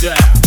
down.